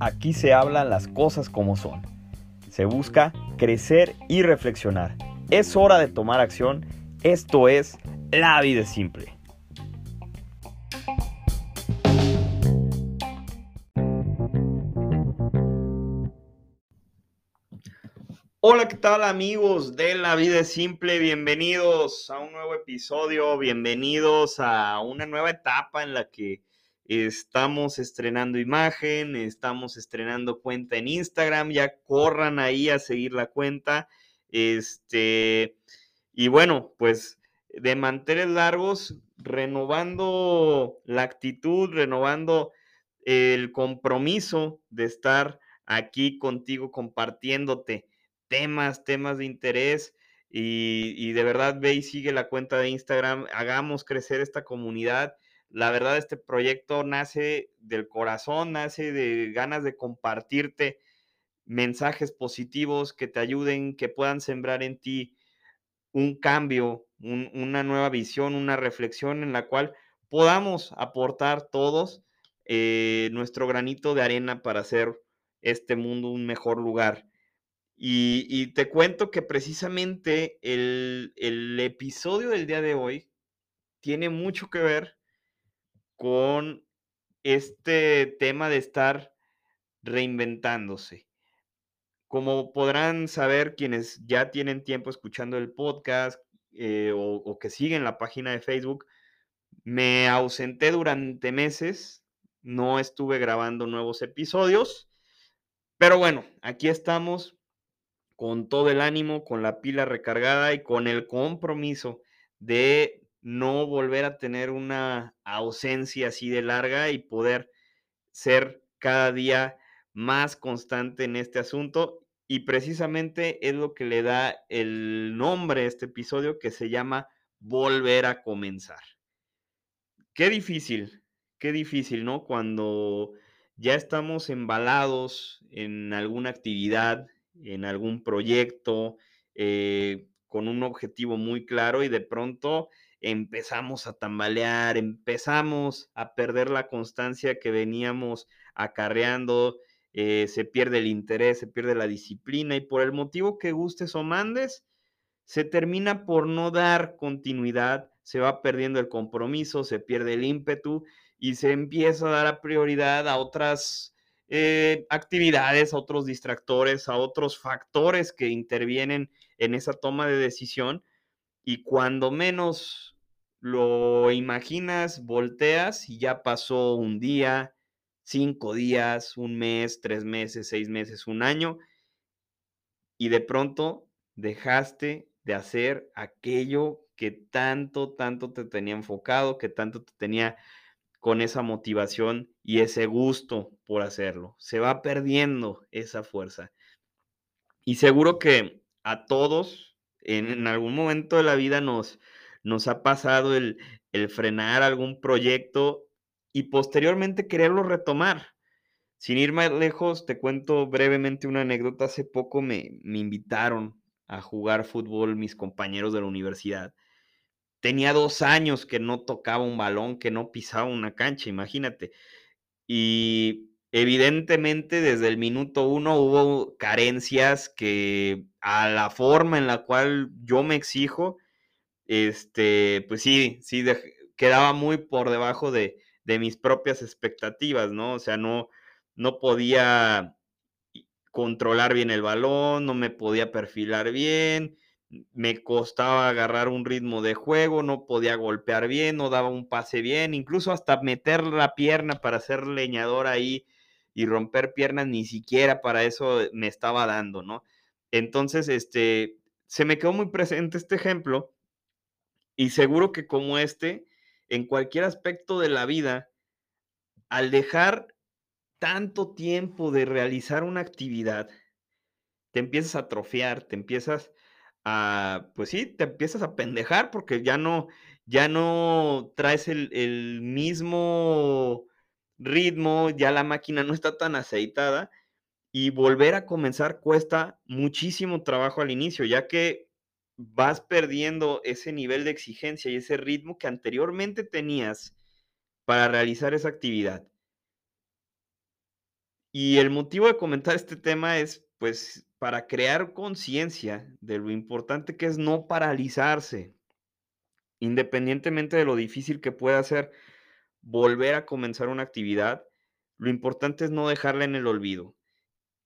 Aquí se hablan las cosas como son. Se busca crecer y reflexionar. Es hora de tomar acción. Esto es La vida simple. ¿Qué tal amigos de La Vida Simple? Bienvenidos a un nuevo episodio, bienvenidos a una nueva etapa en la que estamos estrenando imagen, estamos estrenando cuenta en Instagram, ya corran ahí a seguir la cuenta. Este, y bueno, pues de mantener largos, renovando la actitud, renovando el compromiso de estar aquí contigo compartiéndote temas, temas de interés. Y, de verdad ve y sigue la cuenta de Instagram, hagamos crecer esta comunidad. La verdad, este proyecto nace del corazón, nace de ganas de compartirte mensajes positivos que te ayuden, que puedan sembrar en ti un cambio, una nueva visión, una reflexión en la cual podamos aportar todos eh, nuestro granito de arena para hacer este mundo un mejor lugar. Y, te cuento que precisamente el, episodio del día de hoy tiene mucho que ver con este tema de estar reinventándose. Como podrán saber quienes ya tienen tiempo escuchando el podcast eh, o, o, que siguen la página de Facebook, me ausenté durante meses, no estuve grabando nuevos episodios, pero bueno, aquí estamos con todo el ánimo, con la pila recargada y con el compromiso de no volver a tener una ausencia así de larga y poder ser cada día más constante en este asunto. Y precisamente es lo que le da el nombre a este episodio que se llama Volver a comenzar. Qué difícil, qué difícil, ¿no? Cuando ya estamos embalados en alguna actividad, en algún proyecto, eh, con un objetivo muy claro y de pronto empezamos a tambalear, empezamos a perder la constancia que veníamos acarreando, eh, se pierde el interés, se pierde la disciplina y por el motivo que gustes o mandes, se termina por no dar continuidad, se va perdiendo el compromiso, se pierde el ímpetu y se empieza a dar prioridad a otras eh, actividades, a otros distractores, a otros factores que intervienen en esa toma de decisión. Y cuando menos lo imaginas, volteas y ya pasó un día, cinco días, un mes, tres meses, seis meses, un año y de pronto dejaste de hacer aquello que tanto, tanto te tenía enfocado, que tanto te tenía con esa motivación y ese gusto por hacerlo. Se va perdiendo esa fuerza. Y seguro que a todos en, algún momento de la vida nos, nos ha pasado el, frenar algún proyecto y posteriormente quererlo retomar. Sin ir más lejos, te cuento brevemente una anécdota. Hace poco me, me invitaron a jugar fútbol mis compañeros de la universidad tenía dos años que no tocaba un balón, que no pisaba una cancha, imagínate. Y evidentemente desde el minuto uno hubo carencias que a la forma en la cual yo me exijo, este, pues sí, sí, quedaba muy por debajo de, de, mis propias expectativas, ¿no? O sea, no, no podía controlar bien el balón, no me podía perfilar bien, me costaba agarrar un ritmo de juego, no podía golpear bien, no daba un pase bien, incluso hasta meter la pierna para ser leñador ahí y romper piernas, ni siquiera para eso me estaba dando, ¿no? Entonces, este, se me quedó muy presente este ejemplo y seguro que como este, en cualquier aspecto de la vida, al dejar tanto tiempo de realizar una actividad, te empiezas a atrofiar, te empiezas pues sí, te empiezas a pendejar porque ya no, ya no traes el, mismo ritmo, ya la máquina no está tan aceitada y volver a comenzar cuesta muchísimo trabajo al inicio, ya que vas perdiendo ese nivel de exigencia y ese ritmo que anteriormente tenías para realizar esa actividad. Y el motivo de comentar este tema es, pues, para crear conciencia de lo importante que es no paralizarse, independientemente de lo difícil que pueda ser volver a comenzar una actividad, lo importante es no dejarla en el olvido,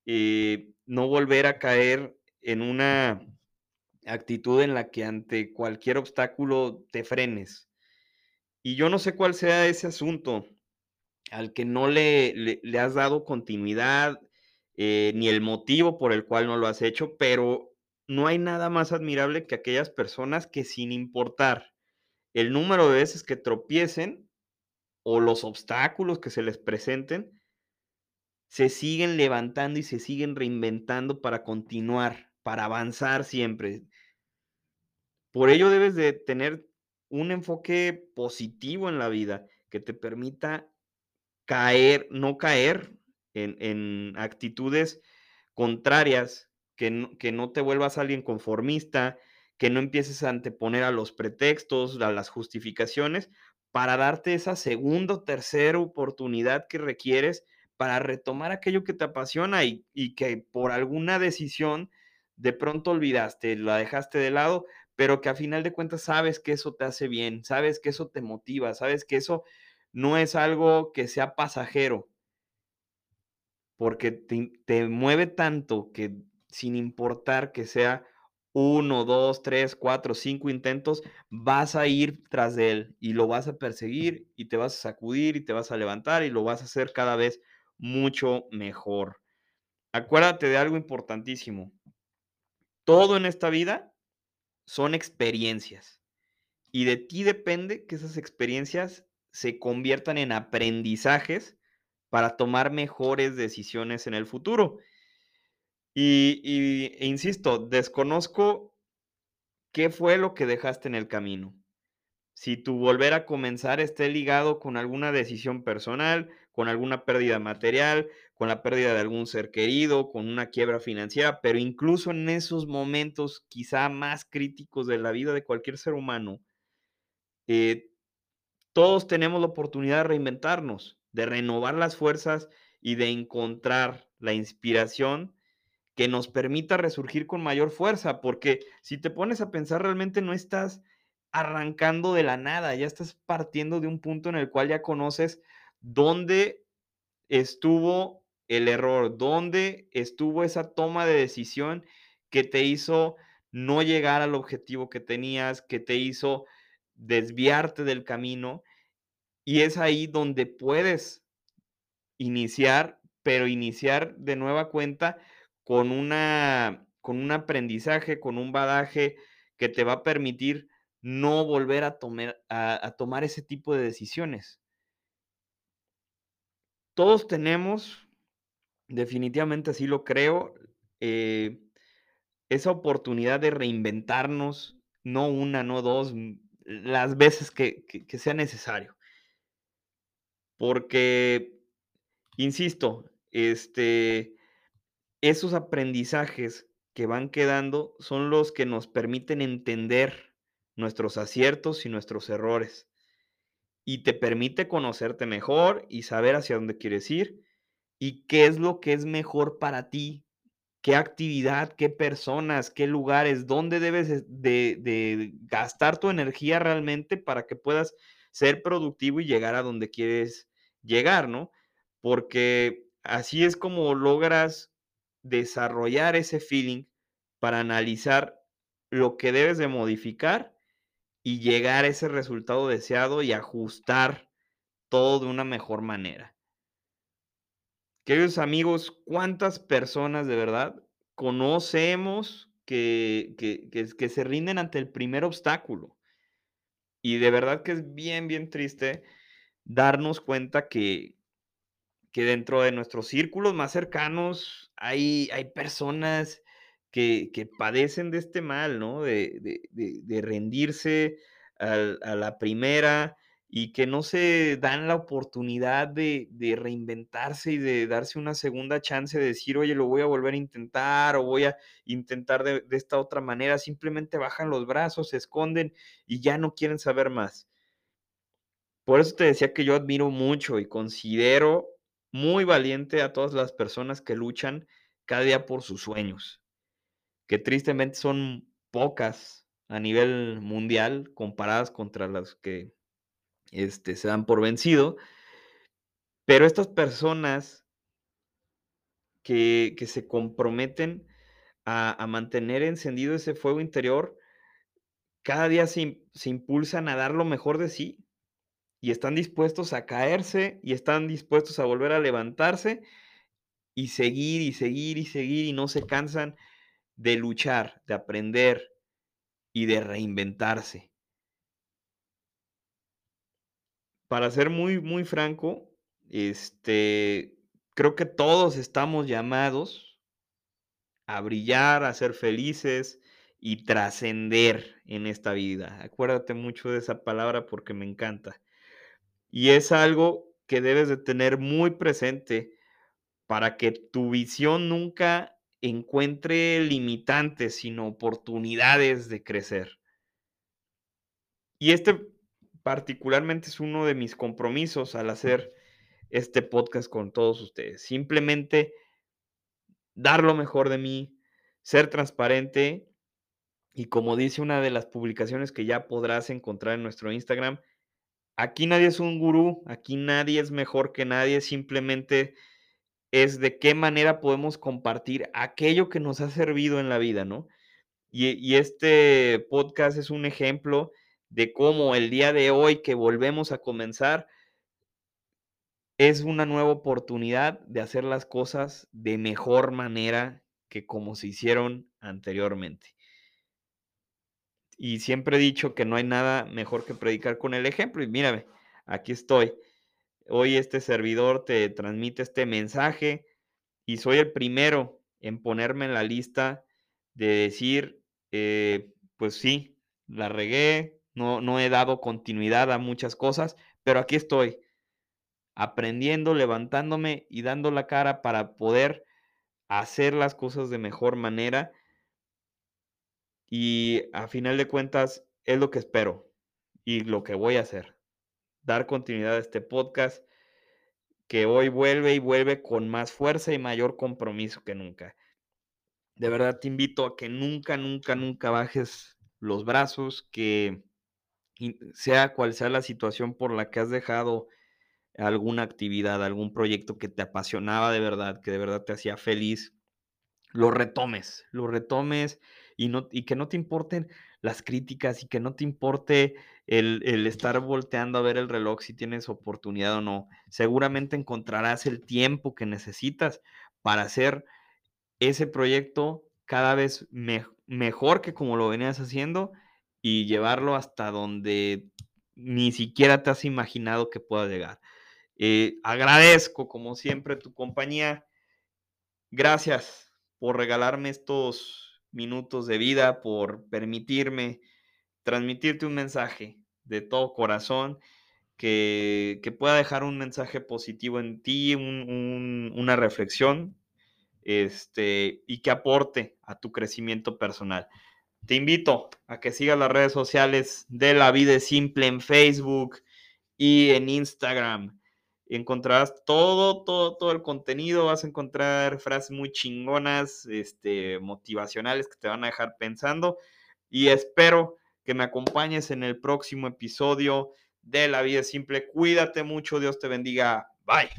eh, no volver a caer en una actitud en la que ante cualquier obstáculo te frenes. Y yo no sé cuál sea ese asunto al que no le, has dado continuidad, eh, ni el motivo por el cual no lo has hecho, pero no hay nada más admirable que aquellas personas que sin importar el número de veces que tropiecen o los obstáculos que se les presenten, se siguen levantando y se siguen reinventando para continuar, para avanzar siempre. Por ello debes de tener un enfoque positivo en la vida que te permita caer, no caer en, actitudes contrarias, que no, que no te vuelvas alguien conformista, que no empieces a anteponer a los pretextos, a las justificaciones, para darte esa segunda o tercera oportunidad que requieres para retomar aquello que te apasiona y, y, que por alguna decisión de pronto olvidaste, la dejaste de lado, pero que a final de cuentas sabes que eso te hace bien, sabes que eso te motiva, sabes que eso no es algo que sea pasajero, porque te, te mueve tanto que sin importar que sea uno, dos, tres, cuatro, cinco intentos, vas a ir tras de él y lo vas a perseguir y te vas a sacudir y te vas a levantar y lo vas a hacer cada vez mucho mejor. Acuérdate de algo importantísimo. Todo en esta vida son experiencias y de ti depende que esas experiencias se conviertan en aprendizajes para tomar mejores decisiones en el futuro. Y, e insisto, desconozco qué fue lo que dejaste en el camino. Si tu volver a comenzar esté ligado con alguna decisión personal, con alguna pérdida material, con la pérdida de algún ser querido, con una quiebra financiera, pero incluso en esos momentos quizá más críticos de la vida de cualquier ser humano, eh, todos tenemos la oportunidad de reinventarnos, de renovar las fuerzas y de encontrar la inspiración que nos permita resurgir con mayor fuerza, porque si te pones a pensar, realmente no estás arrancando de la nada, ya estás partiendo de un punto en el cual ya conoces dónde estuvo el error, dónde estuvo esa toma de decisión que te hizo no llegar al objetivo que tenías, que te hizo desviarte del camino. Y es ahí donde puedes iniciar, pero iniciar de nueva cuenta con, una, con un aprendizaje, con un badaje que te va a permitir no volver a, tomar, a, tomar ese tipo de decisiones. Todos tenemos, definitivamente así lo creo, eh, esa oportunidad de reinventarnos, no una, no dos, las veces que sea necesario. Porque, insisto, este, esos aprendizajes que van quedando son los que nos permiten entender nuestros aciertos y nuestros errores. Y te permite conocerte mejor y saber hacia dónde quieres ir y qué es lo que es mejor para ti, qué actividad, qué personas, qué lugares, dónde debes de, de gastar tu energía realmente para que puedas ser productivo y llegar a donde quieres llegar, ¿no? Porque así es como logras desarrollar ese feeling para analizar lo que debes de modificar y llegar a ese resultado deseado y ajustar todo de una mejor manera. Queridos amigos, ¿cuántas personas de verdad conocemos que, que, que, se rinden ante el primer obstáculo? Y de verdad que es bien, bien triste darnos cuenta que, que dentro de nuestros círculos más cercanos hay, hay personas que, que, padecen de este mal, ¿no? De, de, de, rendirse a la primera y que no se dan la oportunidad de, reinventarse y de darse una segunda chance de decir, oye, lo voy a volver a intentar o voy a intentar de, de esta otra manera. Simplemente bajan los brazos, se esconden y ya no quieren saber más. Por eso te decía que yo admiro mucho y considero muy valiente a todas las personas que luchan cada día por sus sueños, que tristemente son pocas a nivel mundial comparadas contra las que este, se dan por vencido. Pero estas personas que, que se comprometen a, a, mantener encendido ese fuego interior, cada día se, se impulsan a dar lo mejor de sí y están dispuestos a caerse y están dispuestos a volver a levantarse y seguir y seguir y seguir y no se cansan de luchar, de aprender y de reinventarse. Para ser muy, muy franco, este, creo que todos estamos llamados a brillar, a ser felices y trascender en esta vida. Acuérdate mucho de esa palabra porque me encanta. Y es algo que debes de tener muy presente para que tu visión nunca encuentre limitantes, sino oportunidades de crecer. Y este particularmente es uno de mis compromisos al hacer este podcast con todos ustedes. Simplemente dar lo mejor de mí, ser transparente y como dice una de las publicaciones que ya podrás encontrar en nuestro Instagram, Aquí nadie es un gurú, aquí nadie es mejor que nadie, simplemente es de qué manera podemos compartir aquello que nos ha servido en la vida, ¿no? Y, y, este podcast es un ejemplo de cómo el día de hoy que volvemos a comenzar es una nueva oportunidad de hacer las cosas de mejor manera que como se hicieron anteriormente. Y siempre he dicho que no hay nada mejor que predicar con el ejemplo. Y mírame, aquí estoy. Hoy este servidor te transmite este mensaje y soy el primero en ponerme en la lista de decir, eh, pues sí, la regué, no, no he dado continuidad a muchas cosas, pero aquí estoy, aprendiendo, levantándome y dando la cara para poder hacer las cosas de mejor manera y a final de cuentas es lo que espero y lo que voy a hacer. Dar continuidad a este podcast que hoy vuelve y vuelve con más fuerza y mayor compromiso que nunca. De verdad te invito a que nunca, nunca, nunca bajes los brazos, que sea cual sea la situación por la que has dejado alguna actividad, algún proyecto que te apasionaba de verdad, que de verdad te hacía feliz, lo retomes, lo retomes y, no, y que no te importen las críticas y que no te importe el, el, estar volteando a ver el reloj si tienes oportunidad o no. Seguramente encontrarás el tiempo que necesitas para hacer ese proyecto cada vez me, mejor que como lo venías haciendo y llevarlo hasta donde ni siquiera te has imaginado que pueda llegar. Eh, agradezco, como siempre, tu compañía. Gracias por regalarme estos minutos de vida, por permitirme transmitirte un mensaje de todo corazón que, que pueda dejar un mensaje positivo en ti, un, un, una reflexión este, y que aporte a tu crecimiento personal. Te invito a que sigas las redes sociales de La Vida Simple en Facebook y en Instagram encontrarás todo, todo, todo el contenido, vas a encontrar frases muy chingonas, este, motivacionales que te van a dejar pensando y espero que me acompañes en el próximo episodio de La Vida Simple. Cuídate mucho, Dios te bendiga. Bye.